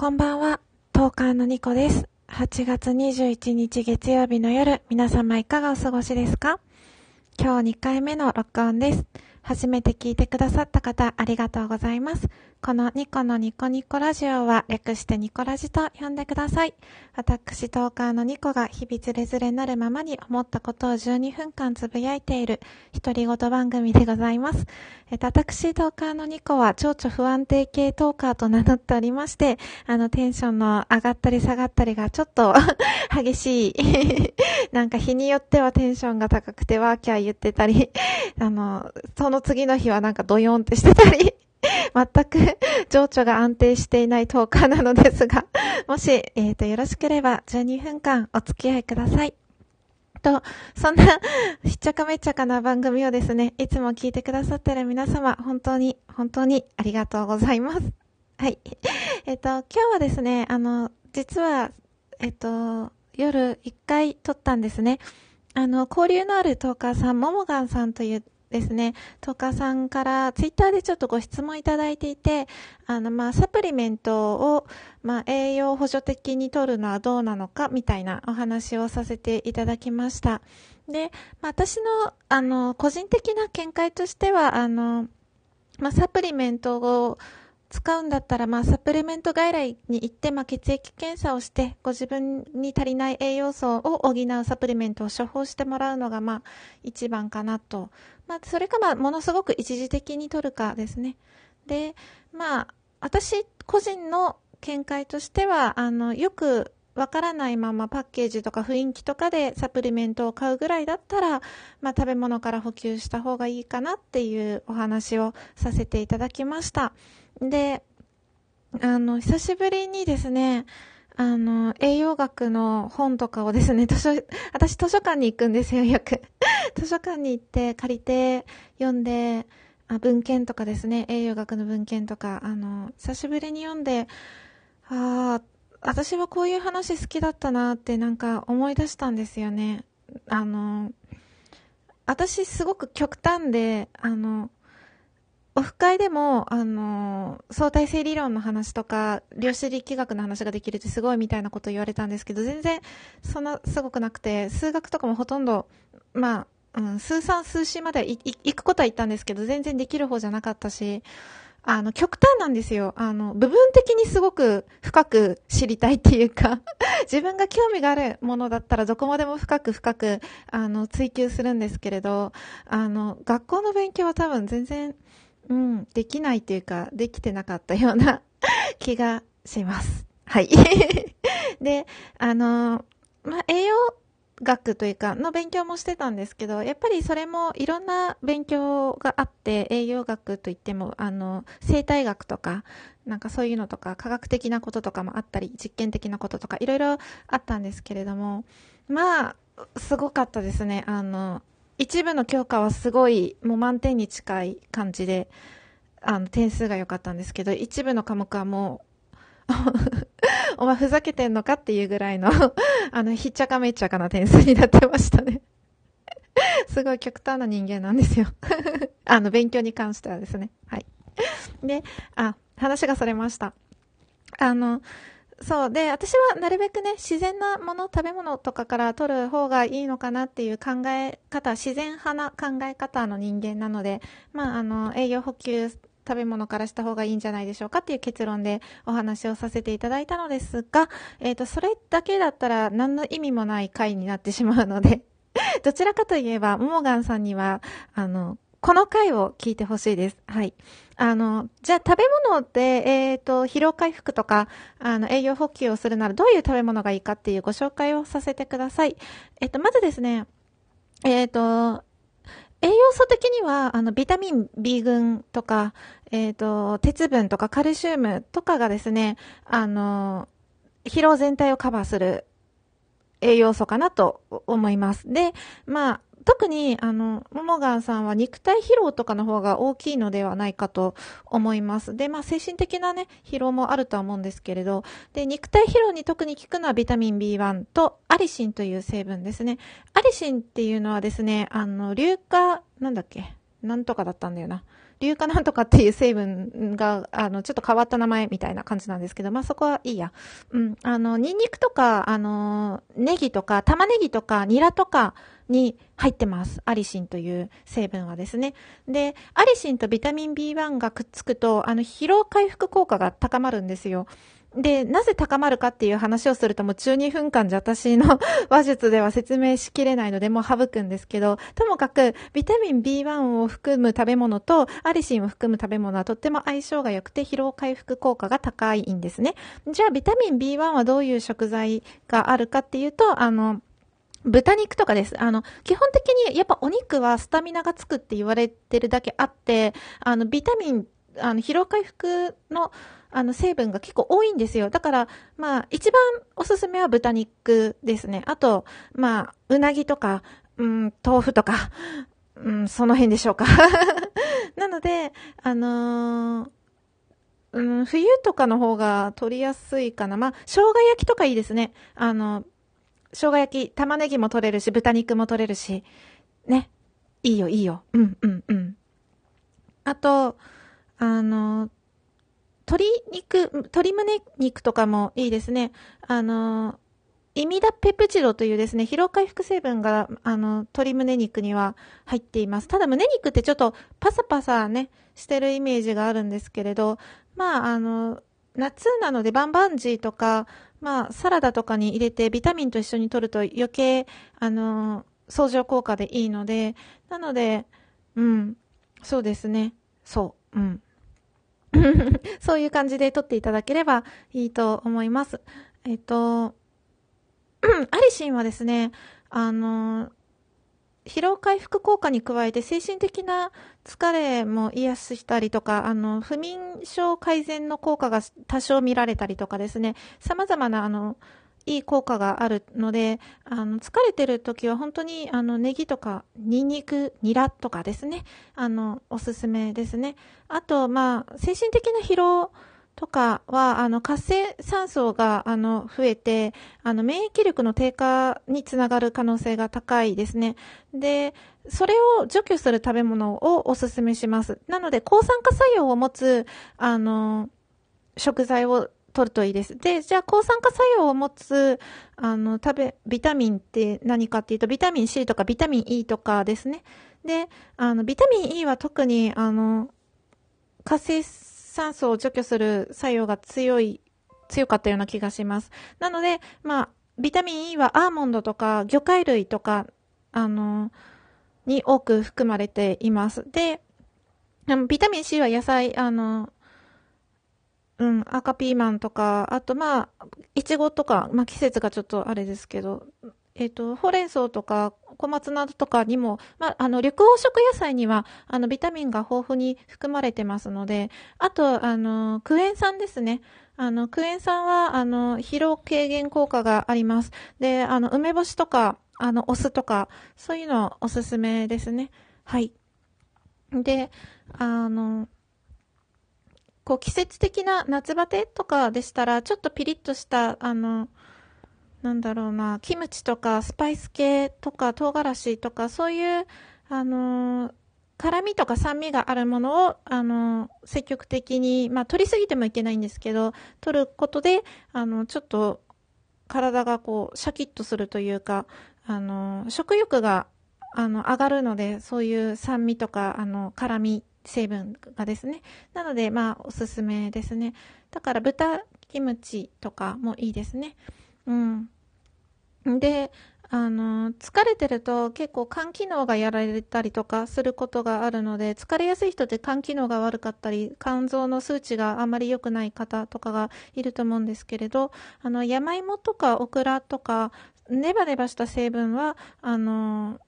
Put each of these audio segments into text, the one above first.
こんばんは、トーカーのニコです。8月21日月曜日の夜、皆様いかがお過ごしですか？今日2回目の録音です。初めて聞いてくださった方、ありがとうございます。このニコのニコニコラジオは、略してニコラジと呼んでください。私、トーカーのニコが日々つれづれなるままに思ったことを12分間つぶやいている、独り言番組でございます。えっと、私、トーカーのニコは、蝶々不安定系トーカーと名乗っておりまして、あの、テンションの上がったり下がったりがちょっと 激しい。なんか日によってはテンションが高くてワーキャー言ってたり、あの、その次の日はなんかドヨンってしてたり、全く情緒が安定していないトーカーなのですが、もし、えっ、と、よろしければ12分間お付き合いください。と、そんな、ひっちゃかめっちゃかな番組をですね、いつも聞いてくださってる皆様、本当に、本当にありがとうございます。はい。えっ、と、今日はですね、あの、実は、えっ、と、夜一回撮ったんですね。あの、交流のあるトーカーさん、ももがんさんというですね、トーさんからツイッターでちょっとご質問いただいていて、あの、まあ、サプリメントを、まあ、栄養補助的に取るのはどうなのか、みたいなお話をさせていただきました。で、まあ、私の、あの、個人的な見解としては、あの、まあ、サプリメントを使うんだったら、まあ、サプリメント外来に行って、まあ、血液検査をして、ご自分に足りない栄養素を補うサプリメントを処方してもらうのが、まあ、一番かなと。まあ、それか、まあ、ものすごく一時的に取るかですね。で、まあ、私個人の見解としては、あの、よくわからないままパッケージとか雰囲気とかでサプリメントを買うぐらいだったら、まあ、食べ物から補給した方がいいかなっていうお話をさせていただきました。で、あの、久しぶりにですね、あの、栄養学の本とかをですね、図書、私図書館に行くんですよ、よく。図書館に行って借りて読んで、あ文献とかですね、栄養学の文献とか、あの、久しぶりに読んで、ああ、私はこういう話好きだったなってなんか思い出したんですよね。あの、私すごく極端で、あの、オフ会でも、あの、相対性理論の話とか、量子力学の話ができるってすごいみたいなこと言われたんですけど、全然そんなすごくなくて、数学とかもほとんど、まあ、うん、数三数四まで行くことは言ったんですけど、全然できる方じゃなかったし、あの、極端なんですよ。あの、部分的にすごく深く知りたいっていうか 自分が興味があるものだったらどこまでも深く深く、あの、追求するんですけれど、あの、学校の勉強は多分全然、うん、できないっていうか、できてなかったような 気がします。はい。で、あの、まあ、栄養学というか、の勉強もしてたんですけど、やっぱりそれもいろんな勉強があって、栄養学といっても、あの、生態学とか、なんかそういうのとか、科学的なこととかもあったり、実験的なこととか、いろいろあったんですけれども、まあ、すごかったですね。あの、一部の教科はすごい、もう満点に近い感じで、あの、点数が良かったんですけど、一部の科目はもう、お前ふざけてんのかっていうぐらいの あの、ひっちゃかめっちゃかな点数になってましたね すごい極端な人間なんですよあの、勉強に関してはですね。はい。で、あ、話がそれました。あの、そう。で、私はなるべくね、自然なもの、食べ物とかから取る方がいいのかなっていう考え方、自然派な考え方の人間なので、まあ、あの、栄養補給、食べ物からした方がいいんじゃないでしょうかっていう結論でお話をさせていただいたのですが、えっ、ー、と、それだけだったら何の意味もない回になってしまうので、どちらかといえば、モモガンさんには、あの、この回を聞いてほしいです。はい。あの、じゃあ食べ物で、えっ、ー、と、疲労回復とか、あの、栄養補給をするならどういう食べ物がいいかっていうご紹介をさせてください。えっ、ー、と、まずですね、えっ、と、栄養素的には、あの、ビタミン B 群とか、えっ、と、鉄分とかカルシウムとかがですね、あの、疲労全体をカバーする栄養素かなと思います。で、まあ、特に、あの、モモガンさんは肉体疲労とかの方が大きいのではないかと思います。で、まあ、精神的なね、疲労もあるとは思うんですけれど、で、肉体疲労に特に効くのはビタミン B1 とアリシンという成分ですね。アリシンっていうのはですね、あの、硫化、なんだっけ？なんとかだったんだよな。硫化なんとかっていう成分が、あの、ちょっと変わった名前みたいな感じなんですけど、まあ、そこはいいや。うん。あの、ニンニクとか、あの、ネギとか、玉ねぎとか、ニラとかに入ってます。アリシンという成分はですね。で、アリシンとビタミン B1 がくっつくと、あの、疲労回復効果が高まるんですよ。で、なぜ高まるかっていう話をするともう12分間じゃ私の 話術では説明しきれないのでもう省くんですけど、ともかくビタミン B1 を含む食べ物とアリシンを含む食べ物はとっても相性が良くて疲労回復効果が高いんですね。じゃあビタミン B1 はどういう食材があるかっていうと、あの、豚肉とかです。あの、基本的にやっぱお肉はスタミナがつくって言われてるだけあって、あの、ビタミン、あの、疲労回復のあの、成分が結構多いんですよ。だから、まあ、一番おすすめは豚肉ですね。あと、まあ、うなぎとか、うん、豆腐とか、うん、その辺でしょうか。なので、あのー、うん、冬とかの方が取りやすいかな。まあ、生姜焼きとかいいですね。あの、生姜焼き、玉ねぎも取れるし、豚肉も取れるし、ね。いいよ、いいよ。うん、うん、うん。あと、あの、鶏肉、鶏胸肉とかもいいですね。あの、イミダペプチドというですね、疲労回復成分が、あの、鶏胸肉には入っています。ただ胸肉ってちょっとパサパサね、してるイメージがあるんですけれど、まあ、あの、夏なのでバンバンジーとか、まあ、サラダとかに入れてビタミンと一緒に摂ると余計、あの、相乗効果でいいので、なので、うん、そうですね。そう、うん。そういう感じで取っていただければいいと思います。えっと、アリシンはですね、あの、疲労回復効果に加えて精神的な疲れも癒したりとか、あの、不眠症改善の効果が多少見られたりとかですね、様々なあの、いい効果があるので、あの、疲れてる時は本当に、あの、ネギとか、ニンニク、ニラとかですね、あの、おすすめですね。あと、まあ、精神的な疲労とかは、あの、活性酸素が、あの、増えて、あの、免疫力の低下につながる可能性が高いですね。で、それを除去する食べ物をおすすめします。なので、抗酸化作用を持つ、あの、食材を取るといいです。で、じゃあ抗酸化作用を持つ、あの、食べ、ビタミンって何かっていうと、ビタミン C とかビタミン E とかですね。で、あの、ビタミン E は特に、あの、活性酸素を除去する作用が強い、強かったような気がします。なので、まあ、ビタミン E はアーモンドとか魚介類とか、あの、に多く含まれています。で、ビタミン C は野菜、あの、うん、赤ピーマンとか、あとまあ、いちごとか、まあ季節がちょっとあれですけど、えっ、ー、と、ほうれん草とか小松菜とかにも、まあ、あの、緑黄色野菜には、あの、ビタミンが豊富に含まれてますので、あと、あの、クエン酸ですね。あの、クエン酸は、あの、疲労軽減効果があります。で、あの、梅干しとか、あの、お酢とか、そういうのおすすめですね。はい。で、あの、こう季節的な夏バテとかでしたら、ちょっとピリッとした、あの、なんだろうな、キムチとかスパイス系とか唐辛子とかそういう、あの辛みとか酸味があるものを、あの積極的に、まあ、取りすぎてもいけないんですけど、取ることで、あの、ちょっと体がこう、シャキッとするというか、あの食欲が、あの、上がるので、そういう酸味とか、あの、辛み成分がですね。なので、まあ、おすすめですね。だから、豚キムチとかもいいですね。うん。で、あの、疲れてると結構肝機能がやられたりとかすることがあるので、疲れやすい人って肝機能が悪かったり、肝臓の数値があまり良くない方とかがいると思うんですけれど、あの、山芋とかオクラとか、ネバネバした成分は、あの、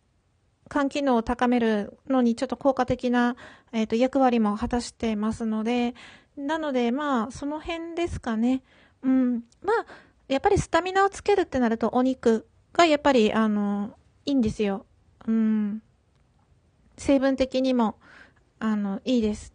肝機能を高めるのにちょっと効果的な、えっ、ー、と、役割も果たしてますので、なので、まあ、その辺ですかね。うん。まあ、やっぱりスタミナをつけるってなるとお肉がやっぱり、あの、いいんですよ。うん。成分的にも、あの、いいです。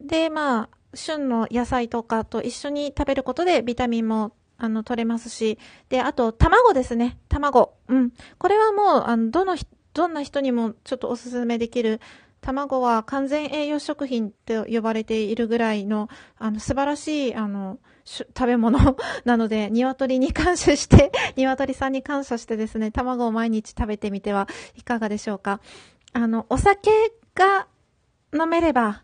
で、まあ、旬の野菜とかと一緒に食べることでビタミンもあの、取れますし。で、あと、卵ですね。卵。うん。これはもう、あの、どのどんな人にもちょっとおすすめできる卵は完全栄養食品と呼ばれているぐらいの、あの、素晴らしい、あの、食べ物 なので、鶏に感謝して、鶏さんに感謝してですね、卵を毎日食べてみてはいかがでしょうか。あの、お酒が飲めれば、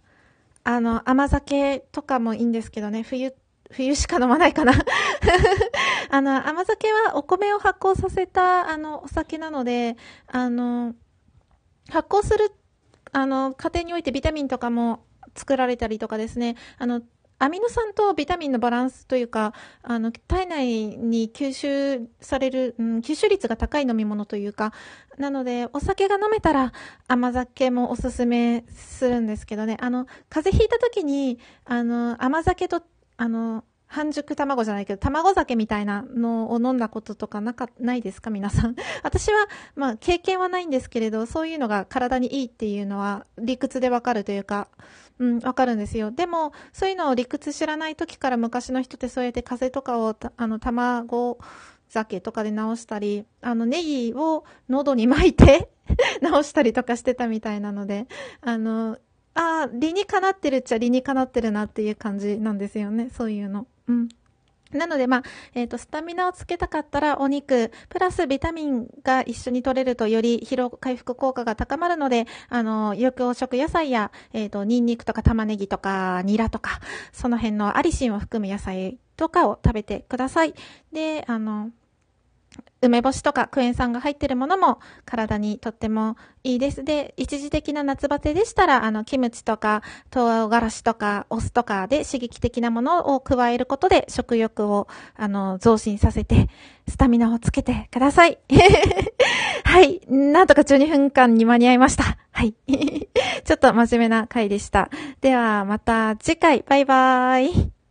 あの、甘酒とかもいいんですけどね、冬、冬しか飲まないかな あの、甘酒はお米を発酵させた、あの、お酒なので、あの、発酵する、あの、家庭においてビタミンとかも作られたりとかですね、あの、アミノ酸とビタミンのバランスというか、あの、体内に吸収される、うん、吸収率が高い飲み物というか、なので、お酒が飲めたら甘酒もおすすめするんですけどね、あの、風邪ひいた時に、あの、甘酒と、あの、半熟卵じゃないけど、卵酒みたいなのを飲んだこととかなか、ないですか皆さん？私は、まあ、経験はないんですけれど、そういうのが体にいいっていうのは理屈でわかるというか、うん、わかるんですよ。でも、そういうのを理屈知らない時から昔の人ってそうやって風邪とかを、あの、卵酒とかで直したり、あの、ネギを喉に巻いて 直したりとかしてたみたいなので、あの、ああ、理にかなってるっちゃ理にかなってるなっていう感じなんですよね。そういうの。うん。なので、まあ、えっ、ー、と、スタミナをつけたかったら、お肉、プラスビタミンが一緒に取れると、より疲労回復効果が高まるので、あの、緑黄色野菜や、えっ、ー、と、ニンニクとか玉ねぎとか、ニラとか、その辺のアリシンを含む野菜とかを食べてください。で、あの、梅干しとかクエン酸が入ってるものも体にとってもいいです。で、一時的な夏バテでしたら、あの、キムチとか、唐辛子とか、お酢とかで刺激的なものを加えることで食欲を、あの、増進させて、スタミナをつけてください。はい。なんとか12分間に間に合いました。はい。ちょっと真面目な回でした。では、また次回。バイバーイ。